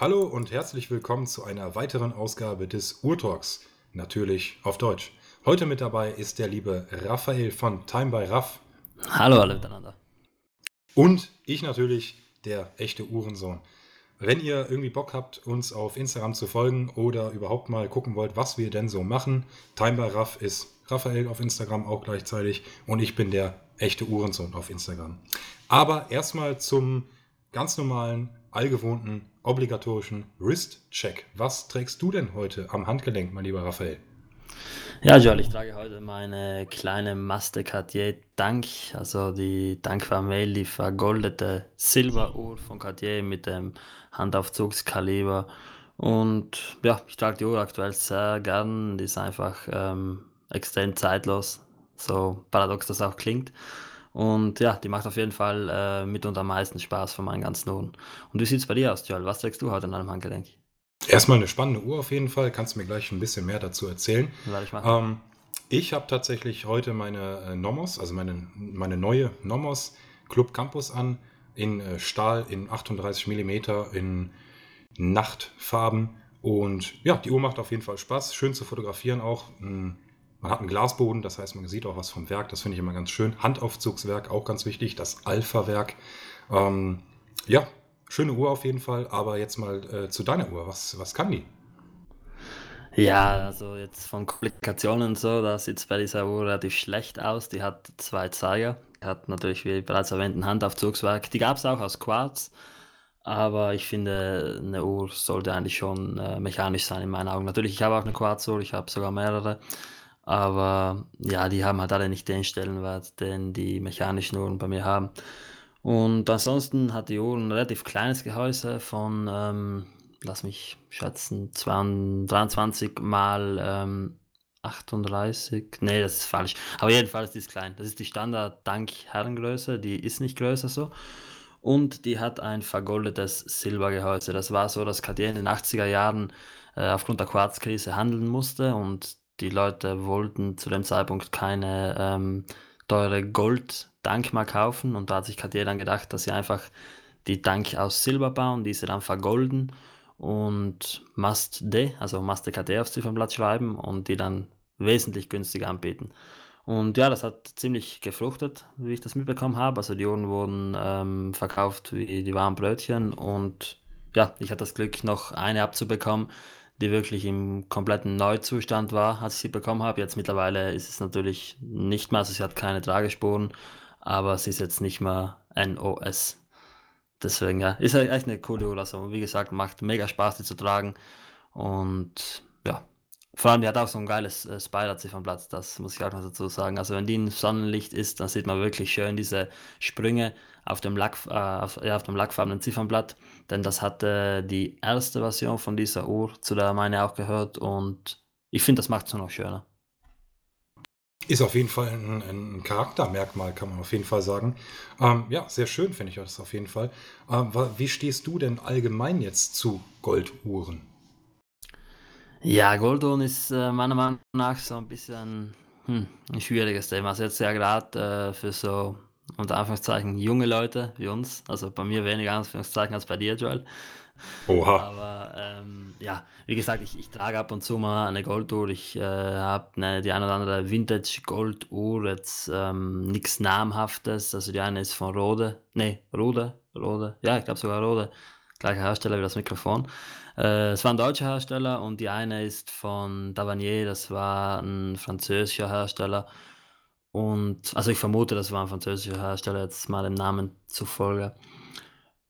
Hallo und herzlich willkommen zu einer weiteren Ausgabe des Urtalks. Natürlich auf Deutsch. Heute mit dabei ist der liebe Raphael von Time by Raff. Hallo alle miteinander. Und ich natürlich, der echte Uhrensohn. Wenn ihr irgendwie Bock habt, uns auf Instagram zu folgen oder überhaupt mal gucken wollt, was wir denn so machen, Time by Raff ist Raphael auf Instagram auch gleichzeitig und ich bin der echte Uhrensohn auf Instagram. Aber erstmal zum ganz normalen, allgewohnten obligatorischen Wrist-Check. Was trägst du denn heute am Handgelenk, mein lieber Raphael? Ja, Joel, ich trage heute meine kleine Master Cartier Dank, also die Dank Famille, die vergoldete Silberuhr von Cartier mit dem Handaufzugskaliber. Und ja, ich trage die Uhr aktuell sehr gern. Die ist einfach ähm, extrem zeitlos, so paradox das auch klingt. Und ja, die macht auf jeden Fall äh, mitunter am meisten Spaß von meinen ganzen Uhren. Und wie sieht es bei dir aus, Joel? Was trägst du heute an deinem Handgelenk? Erstmal eine spannende Uhr auf jeden Fall. Kannst du mir gleich ein bisschen mehr dazu erzählen. Werde ich machen. Ähm, ich habe tatsächlich heute meine äh, Nomos, also meine, meine neue Nomos Club Campus an, in äh, Stahl, in 38 mm, in Nachtfarben. Und ja, die Uhr macht auf jeden Fall Spaß. Schön zu fotografieren auch. Hm, man hat einen Glasboden, das heißt, man sieht auch was vom Werk. Das finde ich immer ganz schön. Handaufzugswerk, auch ganz wichtig. Das Alpha-Werk. Ähm, ja, schöne Uhr auf jeden Fall. Aber jetzt mal äh, zu deiner Uhr. Was, was kann die? Ja, also jetzt von Komplikationen und so, da sieht es bei dieser Uhr relativ schlecht aus. Die hat zwei Zeiger. Die hat natürlich, wie bereits erwähnt, ein Handaufzugswerk. Die gab es auch aus Quarz. Aber ich finde, eine Uhr sollte eigentlich schon äh, mechanisch sein in meinen Augen. Natürlich, ich habe auch eine Quarzuhr, ich habe sogar mehrere. Aber ja, die haben halt alle nicht den Stellenwert, den die mechanischen Uhren bei mir haben. Und ansonsten hat die Uhr ein relativ kleines Gehäuse von, ähm, lass mich schätzen, 23 mal ähm, 38. Nee, das ist falsch. Aber jedenfalls, die ist klein. Das ist die Standard-Dank-Herrengröße, die ist nicht größer so. Und die hat ein vergoldetes Silbergehäuse. Das war so, dass Cartier in den 80er Jahren äh, aufgrund der Quarzkrise handeln musste und die Leute wollten zu dem Zeitpunkt keine ähm, teure Gold-Dank mehr kaufen und da hat sich Cartier dann gedacht, dass sie einfach die Dank aus Silber bauen, diese dann vergolden und Must D, also Must KT aufs Ziffernblatt schreiben und die dann wesentlich günstiger anbieten. Und ja, das hat ziemlich gefruchtet, wie ich das mitbekommen habe. Also die Uhren wurden ähm, verkauft wie die warmen Brötchen und ja, ich hatte das Glück, noch eine abzubekommen, die wirklich im kompletten Neuzustand war, als ich sie bekommen habe. Jetzt mittlerweile ist es natürlich nicht mehr, also sie hat keine Tragespuren, aber sie ist jetzt nicht mehr NOS. Deswegen, ja, ist echt eine coole. Also, wie gesagt, macht mega Spaß, die zu tragen. Und ja, vor allem, die hat auch so ein geiles äh, Spider-Ziffernblatt, das muss ich auch noch dazu sagen. Also, wenn die im Sonnenlicht ist, dann sieht man wirklich schön diese Sprünge auf dem, Lack, äh, auf, ja, auf dem lackfarbenen Ziffernblatt denn das hatte die erste Version von dieser Uhr, zu der meine auch gehört und ich finde, das macht es noch schöner. Ist auf jeden Fall ein, ein, Charaktermerkmal, kann man auf jeden Fall sagen. Ähm, ja, sehr schön finde ich das auf jeden Fall. Ähm, wie stehst du denn allgemein jetzt zu Golduhren? Ja, Golduhren ist äh, meiner Meinung nach so ein bisschen hm, ein schwieriges Thema. Also jetzt ja gerade äh, für so unter Anführungszeichen junge Leute wie uns. Also bei mir weniger Anführungszeichen als bei dir, Joel. Oha. Aber ähm, ja, wie gesagt, ich, ich, trage ab und zu mal eine Golduhr. Ich äh, habe ne, die eine oder andere Vintage-Golduhr, jetzt ähm, nichts Namhaftes. Also die eine ist von Rode, nee, Rode, Rode, ja, ich glaube sogar Rode, gleicher Hersteller wie das Mikrofon. Äh, es war ein deutscher Hersteller und die eine ist von Davanier, das war ein französischer Hersteller. Und also ich vermute, das war ein französischer Hersteller, jetzt mal dem Namen zufolge.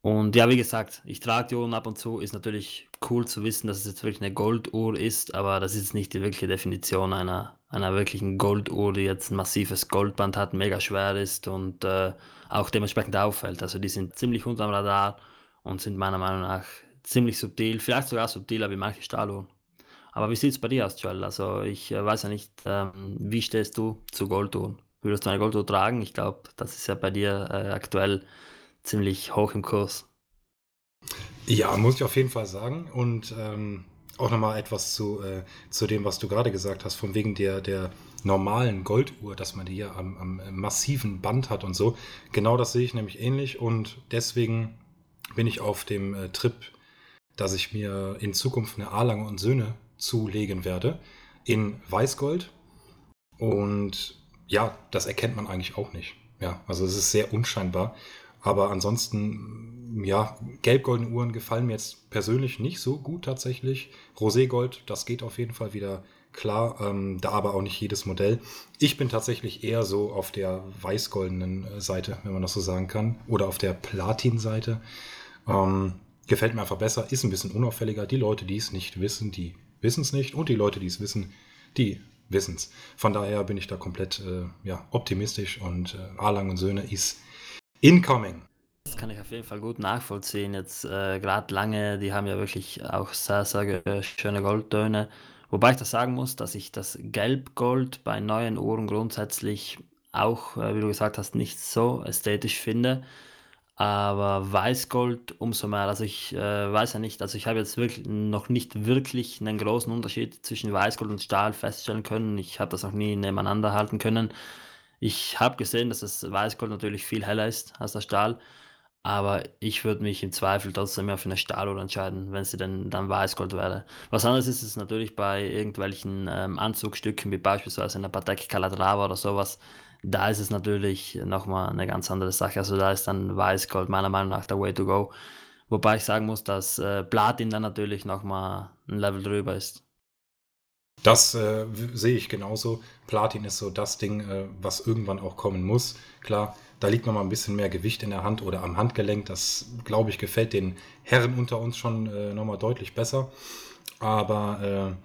Und ja, wie gesagt, ich trage die Uhren ab und zu. Ist natürlich cool zu wissen, dass es jetzt wirklich eine Golduhr ist, aber das ist nicht die wirkliche Definition einer, einer wirklichen Golduhr, die jetzt ein massives Goldband hat, mega schwer ist und äh, auch dementsprechend auffällt. Also die sind ziemlich unterm Radar und sind meiner Meinung nach ziemlich subtil, vielleicht sogar subtiler wie manche Stahluhren. Aber wie sieht es bei dir aus, Joel? Also ich äh, weiß ja nicht, ähm, wie stehst du zu Golduhren? Würdest du eine Golduhr tragen? Ich glaube, das ist ja bei dir äh, aktuell ziemlich hoch im Kurs. Ja, muss ich auf jeden Fall sagen. Und ähm, auch nochmal etwas zu, äh, zu dem, was du gerade gesagt hast, von wegen der, der normalen Golduhr, dass man die hier am, am massiven Band hat und so. Genau das sehe ich nämlich ähnlich und deswegen bin ich auf dem äh, Trip dass ich mir in Zukunft eine A-Lange und Söhne zulegen werde in Weißgold. Und ja, das erkennt man eigentlich auch nicht. Ja, also es ist sehr unscheinbar. Aber ansonsten, ja, gelb-goldene Uhren gefallen mir jetzt persönlich nicht so gut tatsächlich. Roségold, das geht auf jeden Fall wieder klar, ähm, da aber auch nicht jedes Modell. Ich bin tatsächlich eher so auf der weiß-goldenen äh, Seite, wenn man das so sagen kann, oder auf der Platin-Seite. Ähm, gefällt mir einfach besser, ist ein bisschen unauffälliger. Die Leute, die es nicht wissen, die wissen es nicht. Und die Leute, die es wissen, die wissen es. Von daher bin ich da komplett äh, ja, optimistisch und äh, Arlang und Söhne ist incoming. Das kann ich auf jeden Fall gut nachvollziehen. Jetzt äh, gerade lange, die haben ja wirklich auch sehr, sehr schöne Goldtöne. Wobei ich das sagen muss, dass ich das Gelb-Gold bei neuen Uhren grundsätzlich auch, äh, wie du gesagt hast, nicht so ästhetisch finde. Aber Weißgold umso mehr. Also ich äh, weiß ja nicht, also ich habe jetzt wirklich noch nicht wirklich einen großen Unterschied zwischen Weißgold und Stahl feststellen können. Ich habe das noch nie nebeneinander halten können. Ich habe gesehen, dass das Weißgold natürlich viel heller ist als der Stahl. Aber ich würde mich im Zweifel trotzdem mehr für eine Stahluhr entscheiden, wenn sie denn dann Weißgold wäre. Was anderes ist es natürlich bei irgendwelchen ähm, Anzugstücken, wie beispielsweise eine Patek Calatrava oder sowas. Da ist es natürlich nochmal eine ganz andere Sache. Also da ist dann Weißgold meiner Meinung nach der Way to go. Wobei ich sagen muss, dass äh, Platin dann natürlich nochmal ein Level drüber ist. Das äh, sehe ich genauso. Platin ist so das Ding, äh, was irgendwann auch kommen muss. Klar, da liegt noch mal ein bisschen mehr Gewicht in der Hand oder am Handgelenk. Das, glaube ich, gefällt den Herren unter uns schon äh, noch mal deutlich besser. Aber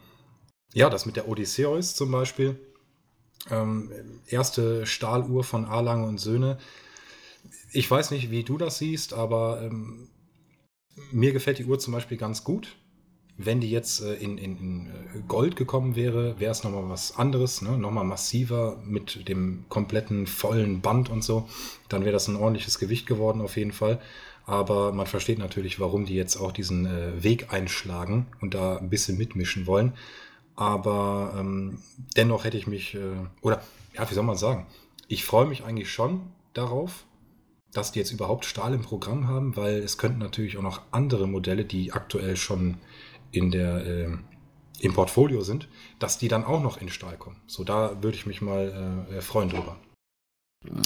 äh, ja, das mit der Odysseus zum Beispiel. Ähm, erste Stahluhr von Arlange und Söhne. Ich weiß nicht, wie du das siehst, aber ähm, mir gefällt die Uhr zum Beispiel ganz gut wenn die jetzt äh, in, in, in, äh, Gold gekommen wäre, wäre es nochmal was anderes, ne? nochmal massiver mit dem kompletten vollen Band und so. Dann wäre das ein ordentliches Gewicht geworden auf jeden Fall. Aber man versteht natürlich, warum die jetzt auch diesen äh, Weg einschlagen und da ein bisschen mitmischen wollen. Aber ähm, dennoch hätte ich mich, äh, oder ja, wie soll man sagen, ich freue mich eigentlich schon darauf, dass die jetzt überhaupt Stahl im Programm haben, weil es könnten natürlich auch noch andere Modelle, die aktuell schon in der, äh, im Portfolio sind, dass die dann auch noch in Stahl kommen. So, da würde ich mich mal äh, freuen drüber.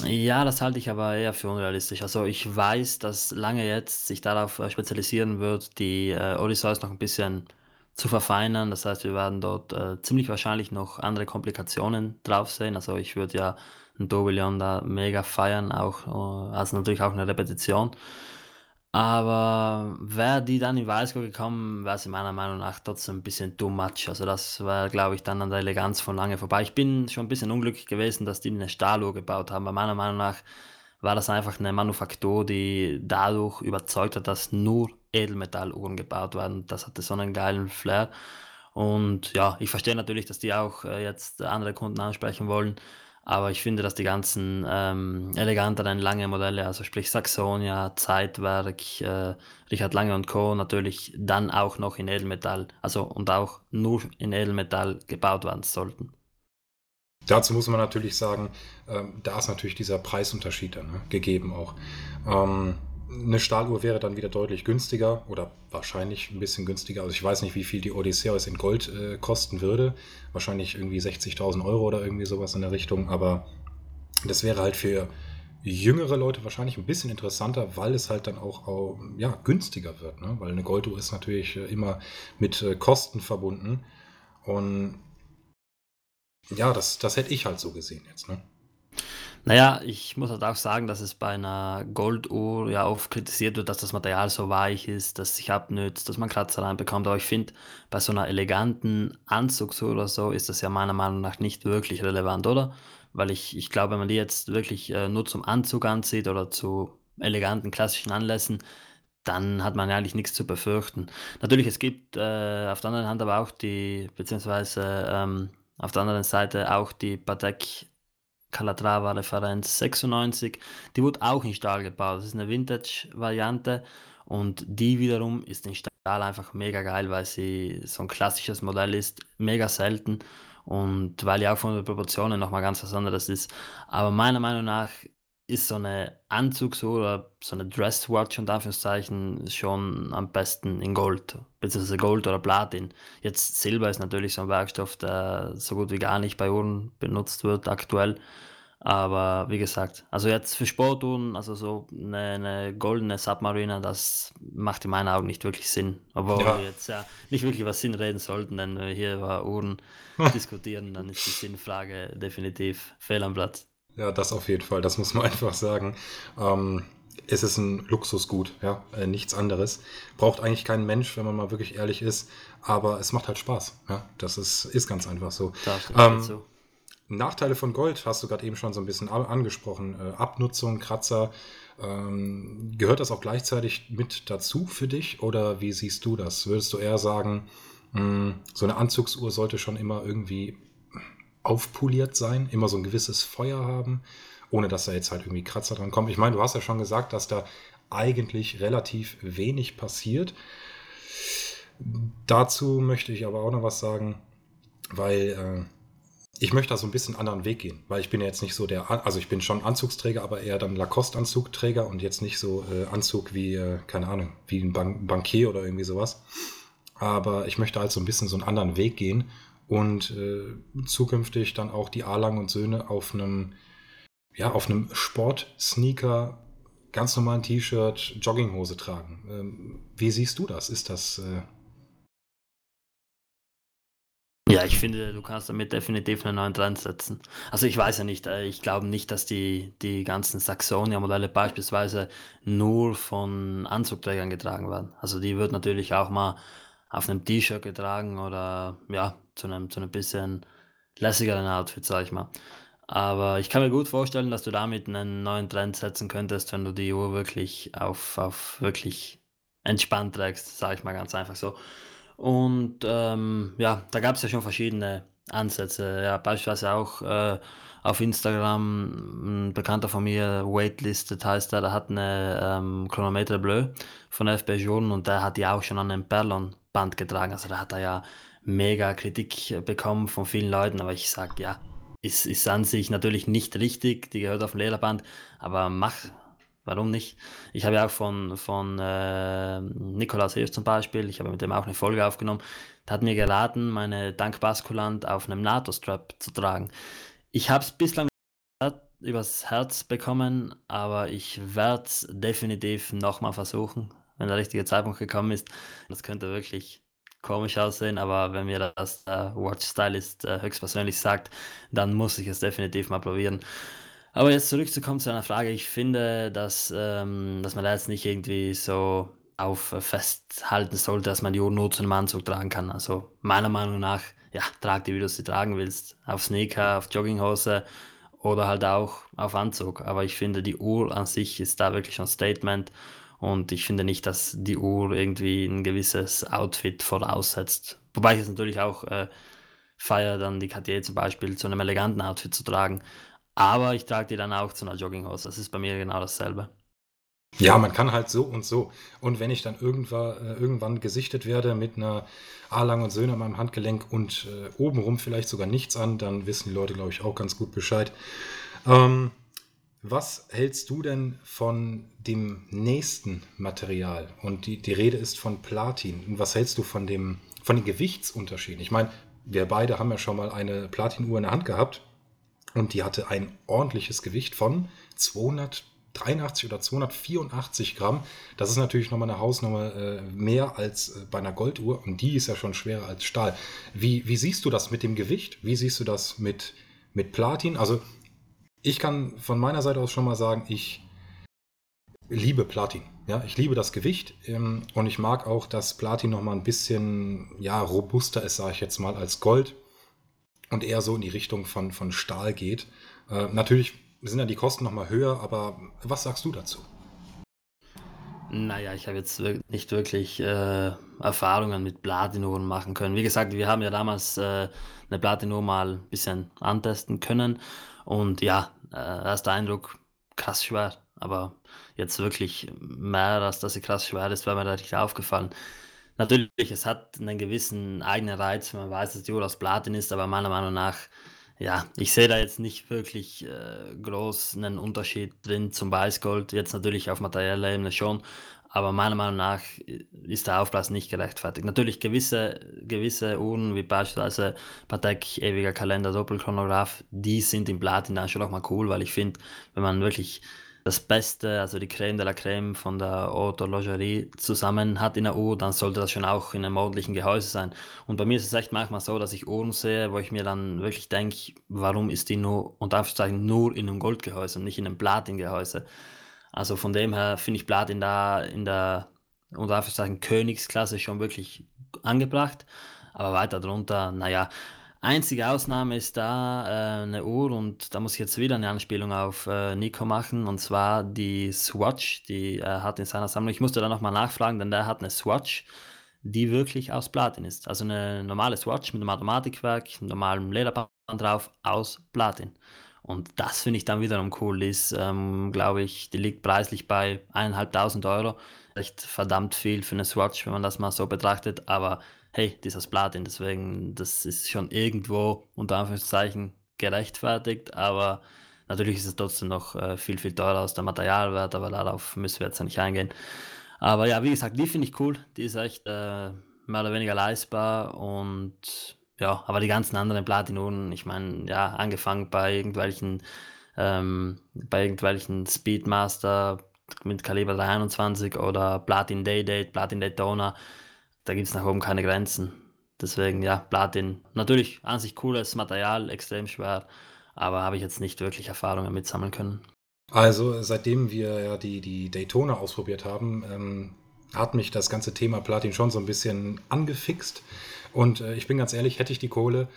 Ja, das halte ich aber eher für unrealistisch. Also ich weiß, dass lange jetzt sich darauf äh, spezialisieren wird, die äh, Odysseus noch ein bisschen zu verfeinern. Das heißt, wir werden dort äh, ziemlich wahrscheinlich noch andere Komplikationen drauf sehen. Also ich würde ja ein Tourbillon da mega feiern, auch äh, also natürlich auch eine Repetition. Aber wäre die dann in Weißgold gekommen, wäre sie meiner Meinung nach trotzdem ein bisschen too much. Also das wäre, glaube ich, dann an der Eleganz von lange vorbei. Ich bin schon ein bisschen unglücklich gewesen, dass die eine Stahluhr gebaut haben. Weil meiner Meinung nach war das einfach eine Manufaktur, die dadurch überzeugt hat, dass nur Edelmetalluhren gebaut werden. Das hatte so einen geilen Flair. Und ja, ich verstehe natürlich, dass die auch äh, jetzt andere Kunden ansprechen wollen. Aber ich finde, dass die ganzen ähm, eleganteren lange Modelle, also sprich Saxonia, Zeitwerk, äh, Richard Lange und Co. natürlich dann auch noch in Edelmetall, also und auch nur in Edelmetall gebaut werden sollten. Dazu muss man natürlich sagen, ähm, da ist natürlich dieser Preisunterschied dann ne, gegeben auch. Ähm, eine Stahluhr wäre dann wieder deutlich günstiger oder wahrscheinlich ein bisschen günstiger. Also ich weiß nicht, wie viel die Odysseus in Gold äh, kosten würde. Wahrscheinlich irgendwie 60.000 Euro oder irgendwie sowas in der Richtung. Aber das wäre halt für jüngere Leute wahrscheinlich ein bisschen interessanter, weil es halt dann auch, auch ja, günstiger wird. Ne? Weil eine Golduhr ist natürlich äh, immer mit äh, Kosten verbunden. Und ja, das, das hätte ich halt so gesehen jetzt. Ne? Naja, ich muss halt auch sagen, dass es bei einer Golduhr ja oft kritisiert wird, dass das Material so weich ist, dass sich abnützt, dass man Kratzer reinbekommt. Aber ich finde, bei so einer eleganten Anzugsuhr oder so ist das ja meiner Meinung nach nicht wirklich relevant, oder? Weil ich, ich glaube, wenn man die jetzt wirklich äh, nur zum Anzug anzieht oder zu eleganten klassischen Anlässen, dann hat man eigentlich nichts zu befürchten. Natürlich, es gibt äh, auf der anderen Hand aber auch die, beziehungsweise ähm, auf der anderen Seite auch die Patek Calatrava-Referenz 96. Die wurde auch in Stahl gebaut. Das ist eine Vintage-Variante und die wiederum ist in Stahl einfach mega geil, weil sie so ein klassisches Modell ist, mega selten und weil ja auch von den Proportionen nochmal ganz was anderes ist. Aber meiner Meinung nach ist so eine Anzugsuhr oder so eine Dresswatch unter Anführungszeichen schon am besten in Gold, beziehungsweise Gold oder Platin. Jetzt Silber ist natürlich so ein Werkstoff, der so gut wie gar nicht bei Uhren benutzt wird aktuell. Aber wie gesagt, also jetzt für Sportuhren, also so eine, 'ne goldene Submariner, das macht in meinen Augen nicht wirklich Sinn. Obwohl Ja. wir jetzt ja nicht wirklich über Sinn reden sollten, denn wenn wir hier über Uhren diskutieren, dann ist die Sinnfrage definitiv fehl am Platz. Ja, das auf jeden Fall, das muss man einfach sagen. Ähm, es ist ein Luxusgut, ja, äh, nichts anderes. Braucht eigentlich kein Mensch, wenn man mal wirklich ehrlich ist, aber es macht halt Spaß, ja. Das ist ist ganz einfach so. Ähm so. Nachteile von Gold hast du gerade eben schon so ein bisschen angesprochen. Äh, Abnutzung, Kratzer. Ähm, gehört das auch gleichzeitig mit dazu für dich oder wie siehst du das? Würdest du eher sagen, mh, hm, so eine Anzugsuhr sollte schon immer irgendwie aufpoliert sein, immer so ein gewisses Feuer haben, ohne dass da jetzt halt irgendwie Kratzer dran kommen? Ich meine, du hast ja schon gesagt, dass da eigentlich relativ wenig passiert. Dazu möchte ich aber auch noch was sagen, weil äh, ich möchte da so ein bisschen anderen Weg gehen, weil ich bin ja jetzt nicht so der, also ich bin schon Anzugsträger, aber eher dann Lacoste-Anzugträger und jetzt nicht so äh, Anzug wie, äh, keine Ahnung, wie ein Ban Bankier oder irgendwie sowas. Aber ich möchte halt so ein bisschen so einen anderen Weg gehen und äh, zukünftig dann auch die A-Lang und Söhne auf einem, ja, auf einem Sport-Sneaker, ganz normalen T-Shirt, Jogginghose tragen. Ähm, wie siehst du das? Ist das äh, ja, ich finde, du kannst damit definitiv einen neuen Trend setzen. Also ich weiß ja nicht, äh, ich glaube nicht, dass die, die ganzen Saxonia-Modelle beispielsweise nur von Anzugträgern getragen werden. Also die wird natürlich auch mal auf einem T-Shirt getragen oder ja, zu einem, zu einem bisschen lässigeren Outfit, sag ich mal. Aber ich kann mir gut vorstellen, dass du damit einen neuen Trend setzen könntest, wenn du die Uhr wirklich auf, auf wirklich entspannt trägst, sage ich mal ganz einfach so. Und ähm, ja, da gab es ja schon verschiedene Ansätze. Ja, beispielsweise auch äh, auf Instagram ein Bekannter von mir, Waitlisted heißt er, der hat eine ähm, Chronometer Bleu von FB Journe und der hat die auch schon an einem Perlon-Band getragen. Also da hat er ja mega Kritik bekommen von vielen Leuten, aber ich sag ja, ist, ist an sich natürlich nicht richtig, die gehört auf dem Lederband, aber mach, Warum nicht? Ich habe ja auch von, von äh, Nikolaus Hilf zum Beispiel, ich habe mit dem auch eine Folge aufgenommen, der hat mir geraten, meine Dankbaskulant auf einem NATO-Strap zu tragen. Ich habe es bislang übers Herz bekommen, aber ich werde es definitiv nochmal versuchen, wenn der richtige Zeitpunkt gekommen ist. Das könnte wirklich komisch aussehen, aber wenn mir das der Watch Stylist äh, höchstpersönlich sagt, dann muss ich es definitiv mal probieren. Aber jetzt zurückzukommen zu einer Frage, ich finde, dass, ähm, dass man da jetzt nicht irgendwie so auf äh, festhalten sollte, dass man die Uhr nur zu einem Anzug tragen kann. Also meiner Meinung nach, ja, trag die, wie du sie tragen willst. Auf Sneaker, auf Jogginghose oder halt auch auf Anzug. Aber ich finde, die Uhr an sich ist da wirklich ein Statement. Und ich finde nicht, dass die Uhr irgendwie ein gewisses Outfit voraussetzt. Wobei ich es natürlich auch äh, feiere, dann die Cartier zum Beispiel zu einem eleganten Outfit zu tragen. Aber ich trage die dann auch zu einer Jogginghose. Das ist bei mir genau dasselbe. Ja, man kann halt so und so. Und wenn ich dann irgendwann, äh, irgendwann gesichtet werde mit einer A-Lang und Söhne an meinem Handgelenk und äh, obenrum vielleicht sogar nichts an, dann wissen die Leute, glaube ich, auch ganz gut Bescheid. Ähm, was hältst du denn von dem nächsten Material? Und die, die Rede ist von Platin. Und was hältst du von dem, von den Gewichtsunterschieden? Ich meine, wir beide haben ja schon mal eine Platinuhr in der Hand gehabt. Und die hatte ein ordentliches Gewicht von 283 oder 284 Gramm. Das ist natürlich nochmal eine Hausnummer äh, mehr als äh, bei einer Golduhr und die ist ja schon schwerer als Stahl. Wie, wie siehst du das mit dem Gewicht? Wie siehst du das mit, mit Platin? Also ich kann von meiner Seite aus schon mal sagen, ich liebe Platin. Ja, ich liebe das Gewicht ähm, und ich mag auch, dass Platin nochmal ein bisschen ja, robuster ist, sage ich jetzt mal, als Gold und eher so in die Richtung von, von Stahl geht. Äh, natürlich sind ja die Kosten nochmal höher, aber was sagst du dazu? Naja, ich habe jetzt nicht wirklich äh, Erfahrungen mit Platinuhren machen können. Wie gesagt, wir haben ja damals äh, eine Platinuhr mal ein bisschen antesten können. Und ja, äh, erster Eindruck, krass schwer. Aber jetzt wirklich mehr, als dass sie krass schwer ist, wäre mir da nicht aufgefallen. Natürlich, es hat einen gewissen eigenen Reiz, wenn man weiß, dass die Uhr aus Platin ist, aber meiner Meinung nach ja, ich sehe da jetzt nicht wirklich äh, groß einen Unterschied drin zum Weißgold. Jetzt natürlich auf materieller Ebene schon, aber meiner Meinung nach ist der Aufpreis nicht gerechtfertigt. Natürlich gewisse, gewisse Uhren, wie beispielsweise Patek Ewiger Kalender Doppelchronograph, die sind im Platin dann schon auch mal cool, weil ich finde, wenn man wirklich das Beste, also die Creme de la Creme von der Haute Horlogerie zusammen hat in der Uhr, dann sollte das schon auch in einem ordentlichen Gehäuse sein. Und bei mir ist es echt manchmal so, dass ich Uhren sehe, wo ich mir dann wirklich denke, warum ist die nur, und Anführungszeichen, nur in einem Goldgehäuse und nicht in einem Platingehäuse. Also von dem her finde ich Platin da in der, unter Anführungszeichen, Königsklasse schon wirklich angebracht. Aber weiter drunter, naja, Einzige Ausnahme ist da äh, eine Uhr und da muss ich jetzt wieder eine Anspielung auf äh, Nico machen und zwar die Swatch, die er hat in seiner Sammlung. Ich musste da nochmal nachfragen, denn der hat eine Swatch, die wirklich aus Platin ist. Also eine normale Swatch mit einem Automatikwerk, normalen Lederband drauf aus Platin. Und das finde ich dann wiederum cool. Die ist, ähm, glaube ich, die liegt preislich bei 1.500 Euro. Echt verdammt viel für eine Swatch, wenn man das mal so betrachtet. Aber hey, dieses Platin, deswegen, das ist schon irgendwo unter Anführungszeichen gerechtfertigt, aber natürlich ist es trotzdem noch äh, viel, viel teurer als der Materialwert, aber darauf müssen wir jetzt ja nicht eingehen. Aber ja, wie gesagt, die finde ich cool, die ist echt äh, mehr oder weniger leistbar und ja, aber die ganzen anderen Platinonen, ich meine, ja, angefangen bei irgendwelchen, ähm, bei irgendwelchen Speedmaster mit Kaliber 23 oder Platin Day Date, Platin Daytona, da gibt es nach oben keine Grenzen. Deswegen, ja, Platin. Natürlich an sich cooles Material, extrem schwer, aber habe ich jetzt nicht wirklich Erfahrungen mit sammeln können. Also, seitdem wir ja die, die Daytona ausprobiert haben, ähm, hat mich das ganze Thema Platin schon so ein bisschen angefixt. Und äh, ich bin ganz ehrlich, hätte ich die Kohle,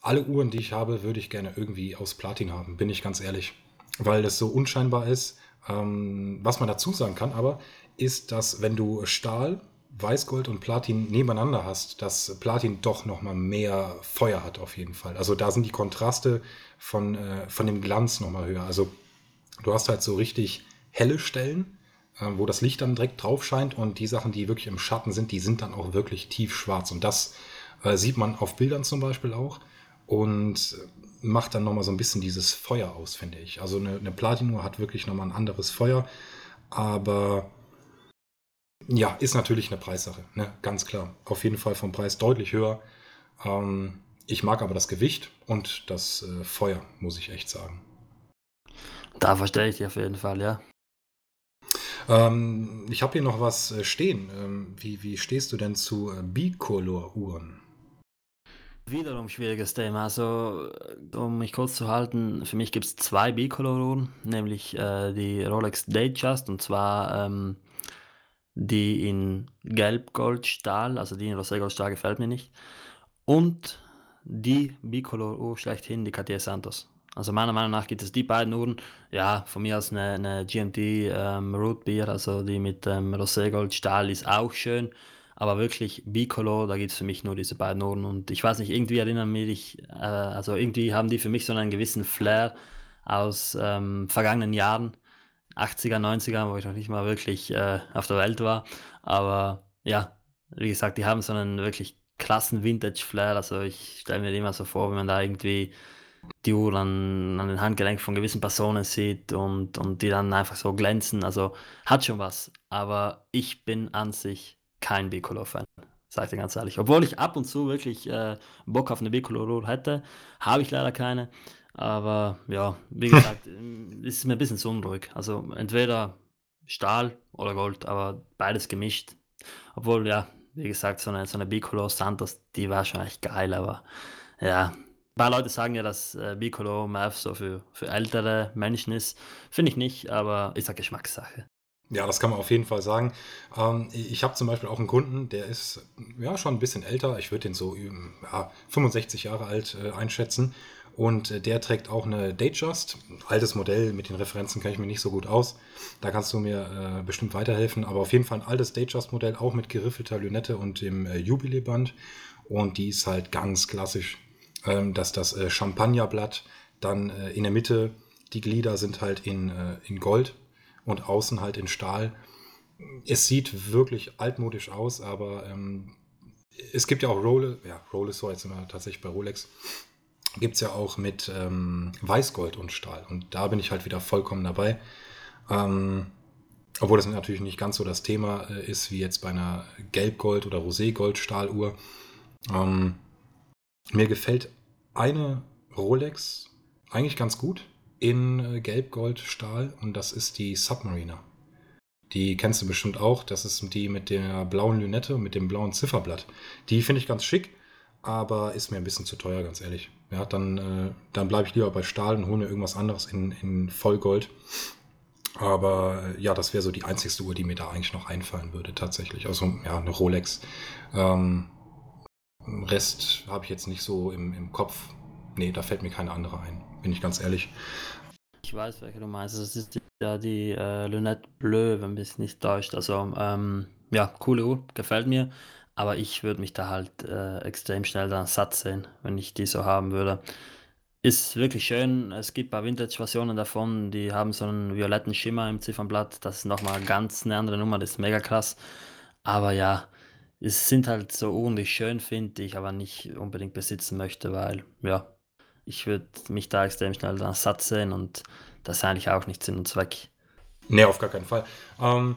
alle Uhren, die ich habe, würde ich gerne irgendwie aus Platin haben, bin ich ganz ehrlich. Weil das so unscheinbar ist. Ähm, was man dazu sagen kann aber, ist, dass wenn du Stahl Weißgold und Platin nebeneinander hast, dass Platin doch nochmal mehr Feuer hat auf jeden Fall. Also da sind die Kontraste von, äh, von dem Glanz nochmal höher. Also du hast halt so richtig helle Stellen, wo das Licht dann direkt drauf scheint und die Sachen, die wirklich im Schatten sind, die sind dann auch wirklich tiefschwarz. Und das äh, sieht man auf Bildern zum Beispiel auch und macht dann nochmal so ein bisschen dieses Feuer aus, finde ich. Also eine, eine Platin-Uhr hat wirklich nochmal ein anderes Feuer, aber ja, ist natürlich eine Preissache, ne? ganz klar. Auf jeden Fall vom Preis deutlich höher. Ähm, ich mag aber das Gewicht und das äh, Feuer, muss ich echt sagen. Da verstehe ich dich auf jeden Fall, ja. Ähm, ich habe hier noch was äh, stehen. Ähm, wie, wie stehst du denn zu äh, Bicolor-Uhren? Wiederum schwieriges Thema. Also, um mich kurz zu halten, für mich gibt es zwei Bicolor-Uhren, nämlich äh, die Rolex Datejust und zwar ähm, die in Gelb-Gold-Stahl, also die in Rosé-Gold-Stahl gefällt mir nicht. Und die Bicolor-Uhr schlechthin, die Cartier Santos. Also meiner Meinung nach gibt es die beiden Uhren, ja, von mir aus eine, eine GMT ähm, Root Beer, also die mit ähm, Rosé-Gold-Stahl ist auch schön, aber wirklich Bicolor, da gibt es für mich nur diese beiden Uhren und ich weiß nicht, irgendwie erinnern mich, äh, also irgendwie haben die für mich so einen gewissen Flair aus ähm, vergangenen Jahren 80er, 90er, wo ich noch nicht mal wirklich äh, auf der Welt war. Aber ja, wie gesagt, die haben so einen wirklich krassen Vintage-Flair. Also ich stelle mir immer so vor, wenn man da irgendwie die Uhr an, an den Handgelenk von gewissen Personen sieht und, und die dann einfach so glänzen. Also hat schon was. Aber ich bin an sich kein Bicolor-Fan. Sag ich dir ganz ehrlich. Obwohl ich ab und zu wirklich äh, Bock auf eine Bicolor-Uhr hätte, habe ich leider keine. Aber ja, wie gesagt, ist es mir ein bisschen zu unruhig. Also entweder Stahl oder Gold, aber beides gemischt. Obwohl, ja, wie gesagt, so eine, so eine Bicolor Santos, die war schon echt geil, aber ja. Ein paar Leute sagen ja, dass äh, Bicolor Math so für, für ältere Menschen ist. Finde ich nicht, aber ist eine Geschmackssache. Ja, das kann man auf jeden Fall sagen. Ähm, ich habe zum Beispiel auch einen Kunden, der ist ja schon ein bisschen älter. Ich würde den so ja, 65 Jahre alt äh, einschätzen. Und äh, der trägt auch eine Datejust. Altes Modell, mit den Referenzen kenne ich mir nicht so gut aus. Da kannst du mir äh, bestimmt weiterhelfen. Aber auf jeden Fall ein altes Datejust-Modell, auch mit geriffelter Lünette und dem äh, Jubilee-Band. Und die ist halt ganz klassisch. Ähm, dass das äh, Champagnerblatt dann äh, in der Mitte, die Glieder sind halt in, äh, in Gold und außen halt in Stahl. Es sieht wirklich altmodisch aus, aber ähm, es gibt ja auch Rolex, ja, Rolex so, jetzt sind wir tatsächlich bei Rolex. gibt es ja auch mit ähm, Weißgold und Stahl. Und da bin ich halt wieder vollkommen dabei. Ähm, obwohl das natürlich nicht ganz so das Thema äh, ist wie jetzt bei einer Gelbgold- oder Roségold-Stahluhr. Ähm, mir gefällt eine Rolex eigentlich ganz gut in äh, Gelbgold-Stahl und das ist die Submariner. Die kennst du bestimmt auch. Das ist die mit der blauen Lünette, mit dem blauen Zifferblatt. Die finde ich ganz schick, aber ist mir ein bisschen zu teuer, ganz ehrlich. Ja, dann, äh, dann bleibe ich lieber bei Stahl und hole mir irgendwas anderes in, in Vollgold. Aber äh, ja, das wäre so die einzigste Uhr, die mir da eigentlich noch einfallen würde, tatsächlich. Also ja, eine Rolex. Ähm, Rest habe ich jetzt nicht so im, im Kopf. Nee, da fällt mir keine andere ein, bin ich ganz ehrlich. Ich weiß, welche du meinst. Das ist ja die äh, Lunette Bleu, wenn mich nicht täuscht. Also, ähm, ja, coole Uhr, gefällt mir. Aber ich würde mich da halt äh, extrem schnell dann satt sehen, wenn ich die so haben würde. Ist wirklich schön. Es gibt ein paar Vintage-Versionen davon, die haben so einen violetten Schimmer im Ziffernblatt. Das ist nochmal ganz eine andere Nummer, das ist mega krass. Aber ja, es sind halt so Uhren, die ich schön finde, die ich aber nicht unbedingt besitzen möchte, weil, ja, ich würde mich da extrem schnell dann satt sehen und das ist eigentlich auch nicht Sinn und Zweck. Nee, auf gar keinen Fall. Ähm,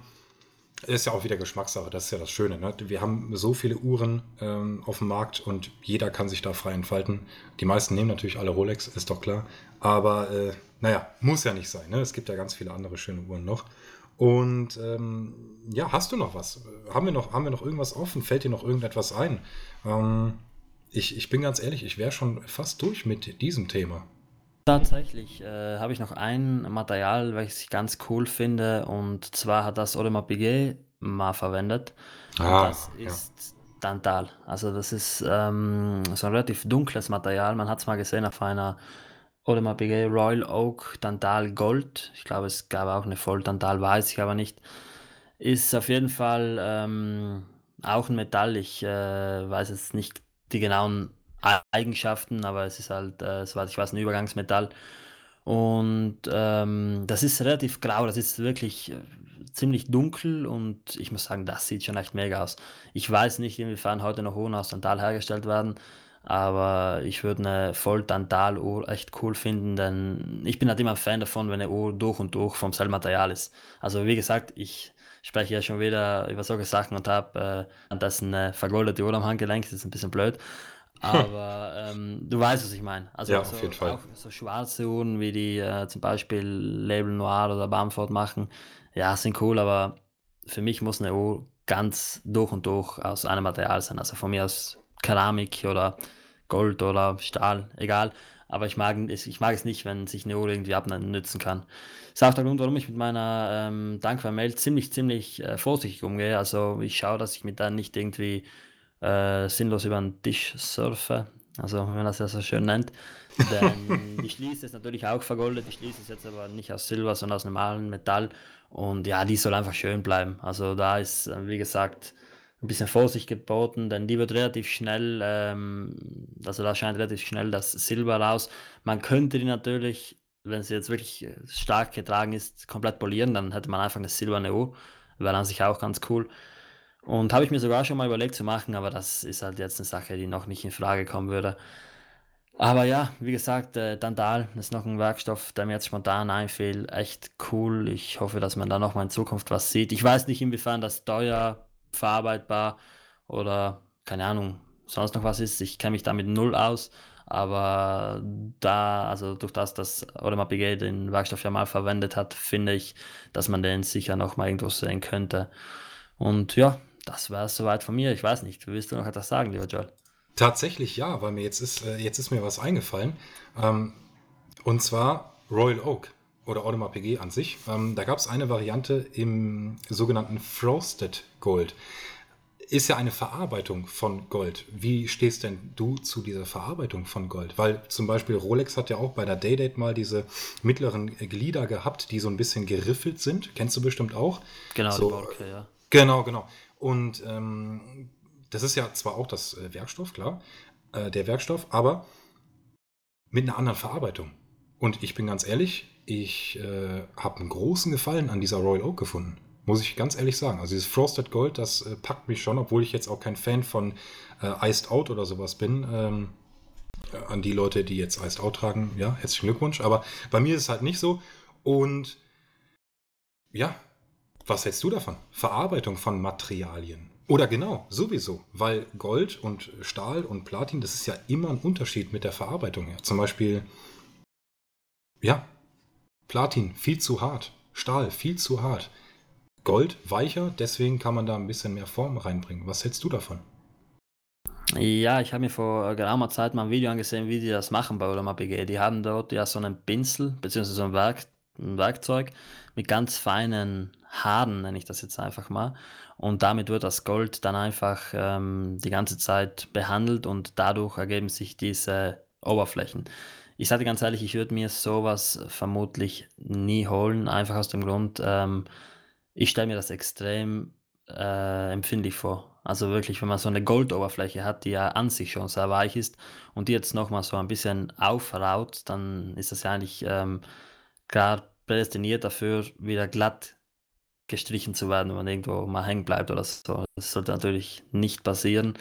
ist ja auch wieder Geschmackssache, das ist ja das Schöne. Ne? Wir haben so viele Uhren ähm, auf dem Markt und jeder kann sich da frei entfalten. Die meisten nehmen natürlich alle Rolex, ist doch klar. Aber äh, naja, muss ja nicht sein. Ne? Es gibt ja ganz viele andere schöne Uhren noch. Und ähm, ja, hast du noch was? Haben wir noch, haben wir noch irgendwas offen? Fällt dir noch irgendetwas ein? Ähm, ich, ich bin ganz ehrlich, ich wäre schon fast durch mit diesem Thema. Tatsächlich äh, habe ich noch ein Material, welches ich ganz cool finde, und zwar hat das Audemars Piguet mal verwendet. Ah, das ja. ist Tantal. Also das ist ähm, so ein relativ dunkles Material. Man hat es mal gesehen auf einer Audemars Piguet Royal Oak Tantal Gold. Ich glaube, es gab auch eine Voll Tantal, weiß ich aber nicht. Ist auf jeden Fall ähm, auch ein Metall. Ich äh, weiß jetzt nicht die genauen Eigenschaften, aber es ist halt, äh, soweit ich weiß, ein Übergangsmetall. Und ähm, das ist relativ grau, das ist wirklich äh, ziemlich dunkel und ich muss sagen, das sieht schon echt mega aus. Ich weiß nicht, inwiefern heute noch Uhren aus Tantal hergestellt werden, aber ich würde eine Voll-Tantal-Uhr echt cool finden, denn ich bin halt immer ein Fan davon, wenn eine Uhr durch und durch vom selben Material ist. Also wie gesagt, ich spreche ja schon wieder über solche Sachen und habe äh, andessen eine vergoldete Uhr am Handgelenk, das ist ein bisschen blöd. Aber ähm, du weißt, was ich meine. Also Ja, so, auf jeden Fall. auch so schwarze Uhren, wie die äh, zum Beispiel Label Noir oder Bamford machen, ja, sind cool, aber für mich muss eine Uhr ganz durch und durch aus einem Material sein. Also von mir aus Keramik oder Gold oder Stahl, egal. Aber ich mag, es- ich mag es nicht, wenn sich eine Uhr irgendwie abnützen kann. Das ist auch der Grund, warum ich mit meiner ähm, Dankbar-Mail ziemlich, ziemlich äh, vorsichtig umgehe. Also ich schaue, dass ich mit der nicht irgendwie äh, sinnlos über den Tisch surfe, also wenn man das ja so schön nennt. Denn die Schließe ist natürlich auch vergoldet, die Schließe ist jetzt aber nicht aus Silber, sondern aus normalem Metall. Und ja, die soll einfach schön bleiben. Also da ist, äh, wie gesagt, ein bisschen Vorsicht geboten, denn die wird relativ schnell, ähm, also da scheint relativ schnell das Silber raus. Man könnte die natürlich, wenn sie jetzt wirklich äh, stark getragen ist, komplett polieren, dann hätte man einfach eine silberne Uhr. Wäre an sich auch ganz cool. Und habe ich mir sogar schon mal überlegt zu machen, aber das ist halt jetzt eine Sache, die noch nicht in Frage kommen würde. Aber ja, wie gesagt, äh, Dandal ist noch ein Werkstoff, der mir jetzt spontan einfiel. Echt cool. Ich hoffe, dass man da noch mal in Zukunft was sieht. Ich weiß nicht, inwiefern das teuer, verarbeitbar oder keine Ahnung, sonst noch was ist. Ich kenne mich damit null aus. Aber da, also durch das, dass Audemars Piguet den Werkstoff ja mal verwendet hat, finde ich, dass man den sicher noch mal irgendwo sehen könnte. Und ja, das wäre es soweit von mir. Ich weiß nicht, willst du noch etwas sagen, lieber Joel? Tatsächlich ja, weil mir jetzt ist, äh, jetzt ist mir was eingefallen. Ähm, und zwar Royal Oak oder Audemars Piguet an sich. Ähm, da gab es eine Variante im sogenannten Frosted Gold. Ist ja eine Verarbeitung von Gold. Wie stehst denn du zu dieser Verarbeitung von Gold? Weil zum Beispiel Rolex hat ja auch bei der Day-Date mal diese mittleren Glieder gehabt, die so ein bisschen geriffelt sind. Kennst du bestimmt auch. Genau, die So, Borke, ja. Genau, genau. Und ähm, das ist ja zwar auch das äh, Werkstoff, klar, äh, der Werkstoff, aber mit einer anderen Verarbeitung. Und ich bin ganz ehrlich, ich äh, habe einen großen Gefallen an dieser Royal Oak gefunden. Muss ich ganz ehrlich sagen. Also dieses Frosted Gold, das äh, packt mich schon, obwohl ich jetzt auch kein Fan von äh, Iced Out oder sowas bin. Ähm, äh, an die Leute, die jetzt Iced Out tragen, ja, herzlichen Glückwunsch. Aber bei mir ist es halt nicht so. Und ja, was hältst du davon? Verarbeitung von Materialien. Oder genau, sowieso, weil Gold und Stahl und Platin, das ist ja immer ein Unterschied mit der Verarbeitung her. Zum Beispiel, ja, Platin viel zu hart, Stahl viel zu hart, Gold weicher, deswegen kann man da ein bisschen mehr Form reinbringen. Was hältst du davon? Ja, ich habe mir vor geraumer Zeit mal ein Video angesehen, wie die das machen bei Ulama BG. Die haben dort ja so einen Pinsel, beziehungsweise so ein, Werk, ein Werkzeug mit ganz feinen Haaren, nenne ich das jetzt einfach mal. Und damit wird das Gold dann einfach ähm, die ganze Zeit behandelt und dadurch ergeben sich diese Oberflächen. Ich sage ganz ehrlich, ich würde mir sowas vermutlich nie holen, einfach aus dem Grund, ähm, ich stelle mir das extrem äh, empfindlich vor. Also wirklich, wenn man so eine Goldoberfläche hat, die ja an sich schon sehr weich ist und die jetzt nochmal so ein bisschen aufraut, dann ist das ja eigentlich ähm, klar prädestiniert dafür, wieder glatt gestrichen zu werden, wenn man irgendwo mal hängen bleibt oder so. Das sollte natürlich nicht passieren.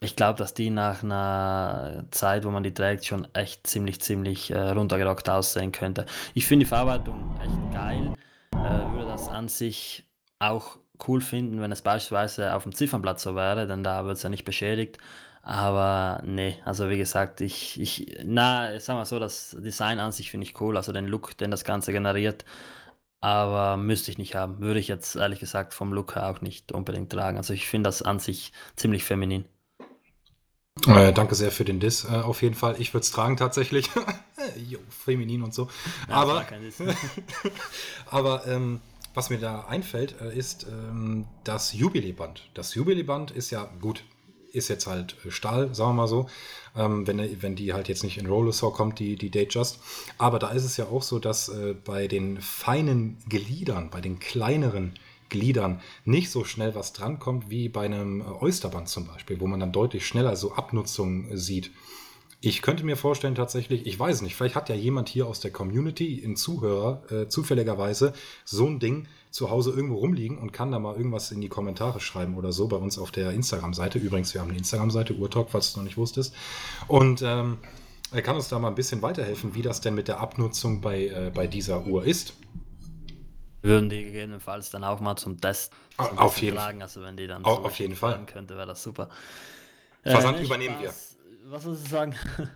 Ich glaube, dass die nach einer Zeit, wo man die trägt, schon echt ziemlich, ziemlich äh, runtergerockt aussehen könnte. Ich finde die Verarbeitung echt geil äh, würde das an sich auch cool finden, wenn es beispielsweise auf dem Ziffernblatt so wäre, denn da wird es ja nicht beschädigt. Aber nee, also wie gesagt, ich, ich, na, sag mal so, das Design an sich finde ich cool, also den Look, den das Ganze generiert. Aber müsste ich nicht haben. Würde ich jetzt ehrlich gesagt vom Look her auch nicht unbedingt tragen. Also ich finde das an sich ziemlich feminin. Äh, danke sehr für den Diss, äh, auf jeden Fall. Ich würde es tragen tatsächlich. jo, feminin und so. Ja, aber aber ähm, was mir da einfällt, äh, ist ähm, das Jubiläeband. Das Jubiläeband ist ja gut, ist jetzt halt äh, Stahl, sagen wir mal so, ähm, wenn, wenn die halt jetzt nicht in Rollersaw kommt, die, die Datejust. Aber da ist es ja auch so, dass äh, bei den feinen Gliedern, bei den kleineren Gliedern nicht so schnell was drankommt wie bei einem äh, Oysterband zum Beispiel, wo man dann deutlich schneller so Abnutzung sieht. Ich könnte mir vorstellen, tatsächlich, ich weiß nicht, vielleicht hat ja jemand hier aus der Community, ein Zuhörer, äh, zufälligerweise so ein Ding zu Hause irgendwo rumliegen und kann da mal irgendwas in die Kommentare schreiben oder so bei uns auf der Instagram-Seite. Übrigens, wir haben eine Instagram-Seite, Urtalk, falls du noch nicht wusstest. Und ähm, er kann uns da mal ein bisschen weiterhelfen, wie das denn mit der Abnutzung bei, äh, bei dieser Uhr ist würden die gegebenenfalls dann auch mal zum Test so auf jeden Fall. Also wenn die dann so auf jeden Fall könnte, wäre das super. Versand äh, übernehmen Spaß. wir. Was soll ich sagen?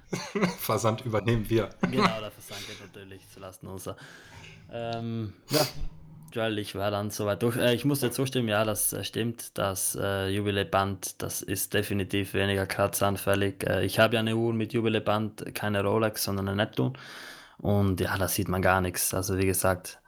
Versand übernehmen wir. genau, der Versand geht natürlich zulasten unser. Ähm, ja, Joel, ich war dann soweit durch. Äh, ich muss dir zustimmen, ja, das äh, stimmt. Das äh, Jubiläband, das ist definitiv weniger kratzanfällig. Äh, ich habe ja eine Uhr mit Jubiläband, keine Rolex, sondern eine Neptune. Und ja, da sieht man gar nichts. Also wie gesagt,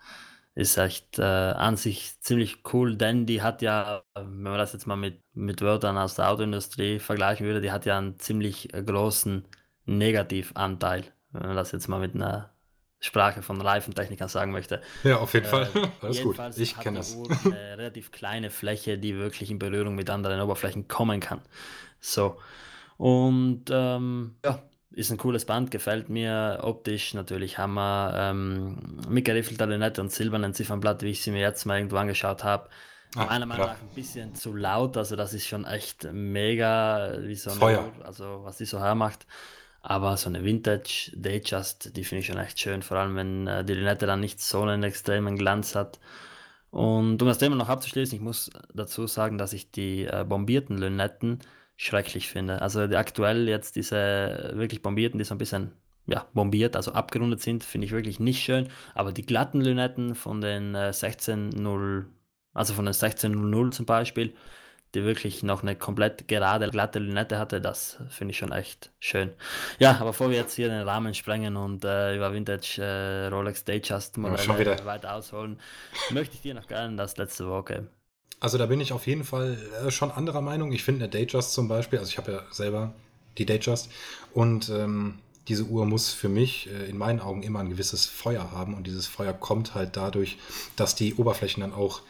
ist echt äh, an sich ziemlich cool, denn die hat ja, wenn man das jetzt mal mit, mit Wörtern aus der Autoindustrie vergleichen würde, die hat ja einen ziemlich äh, großen Negativanteil, wenn man das jetzt mal mit einer Sprache von Reifentechnikern sagen möchte. Ja, auf jeden äh, Fall. Alles gut. Ich kenne das. Eine relativ kleine Fläche, die wirklich in Berührung mit anderen Oberflächen kommen kann. So. Und ähm, ja, ist ein cooles Band, gefällt mir optisch natürlich Hammer. Ähm, mit geriffelter Lünette und silbernen Ziffernblatt, wie ich sie mir jetzt mal irgendwo angeschaut habe. Ah, meiner Meinung nach ein bisschen zu laut, also das ist schon echt mega, wie so eine Feuer. Also was die so hermacht. Aber so eine Vintage Datejust, die finde ich schon echt schön, vor allem wenn äh, die Lünette dann nicht so einen extremen Glanz hat. Und um das Thema noch abzuschließen, ich muss dazu sagen, dass ich die äh, bombierten Lünetten schrecklich finde. Also die aktuell jetzt diese wirklich bombierten, die so ein bisschen ja, bombiert, also abgerundet sind, finde ich wirklich nicht schön. Aber die glatten Lünetten von den äh, 16.0, also von den 16.00 zum Beispiel, die wirklich noch eine komplett gerade, glatte Lünette hatte, das finde ich schon echt schön. Ja, aber bevor wir jetzt hier den Rahmen sprengen und äh, über Vintage äh, Rolex Datejust Modelle weiter ausholen, möchte ich dir noch gerne das letzte Woche also da bin ich auf jeden Fall äh, schon anderer Meinung. Ich finde eine Datejust zum Beispiel, also ich habe ja selber die Datejust und ähm, diese Uhr muss für mich äh, in meinen Augen immer ein gewisses Feuer haben und dieses Feuer kommt halt dadurch, dass die Oberflächen dann auch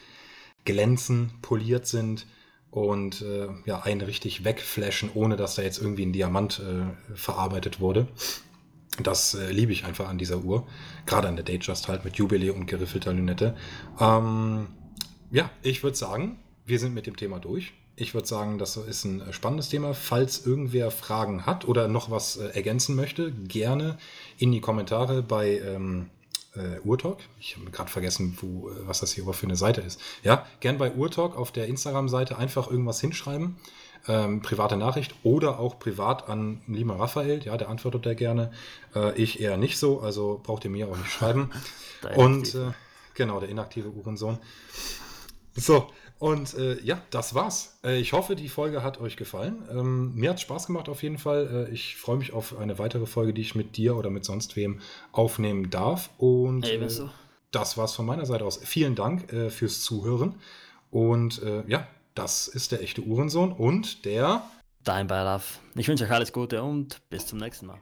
glänzen, poliert sind und äh, ja einen richtig wegflashen, ohne dass da jetzt irgendwie ein Diamant äh, verarbeitet wurde. Das äh, liebe ich einfach an dieser Uhr, gerade an der Datejust halt mit Jubiläe und geriffelter Lünette. Ähm, ja, ich würde sagen, wir sind mit dem Thema durch. Ich würde sagen, das ist ein äh, spannendes Thema. Falls irgendwer Fragen hat oder noch was äh, ergänzen möchte, gerne in die Kommentare bei ähm, äh, Urtalk. Ich habe gerade vergessen, wo, äh, was das hier überhaupt für eine Seite ist. Ja, gern bei Urtalk auf der Instagram-Seite einfach irgendwas hinschreiben. Ähm, private Nachricht oder auch privat an Lima Raphael, ja, der antwortet da gerne. Äh, ich eher nicht so, also braucht ihr mir auch nicht schreiben. Und äh, genau, der inaktive Uhrensohn. So, und äh, ja, das war's. Äh, ich hoffe, die Folge hat euch gefallen. Ähm, mir hat Spaß gemacht auf jeden Fall. Äh, ich freue mich auf eine weitere Folge, die ich mit dir oder mit sonst wem aufnehmen darf. Und äh, Ebenso. das war's von meiner Seite aus. Vielen Dank äh, fürs Zuhören. Und äh, ja, das ist der echte Uhrensohn und der Dein Beilaf. Ich wünsche euch alles Gute und bis zum nächsten Mal.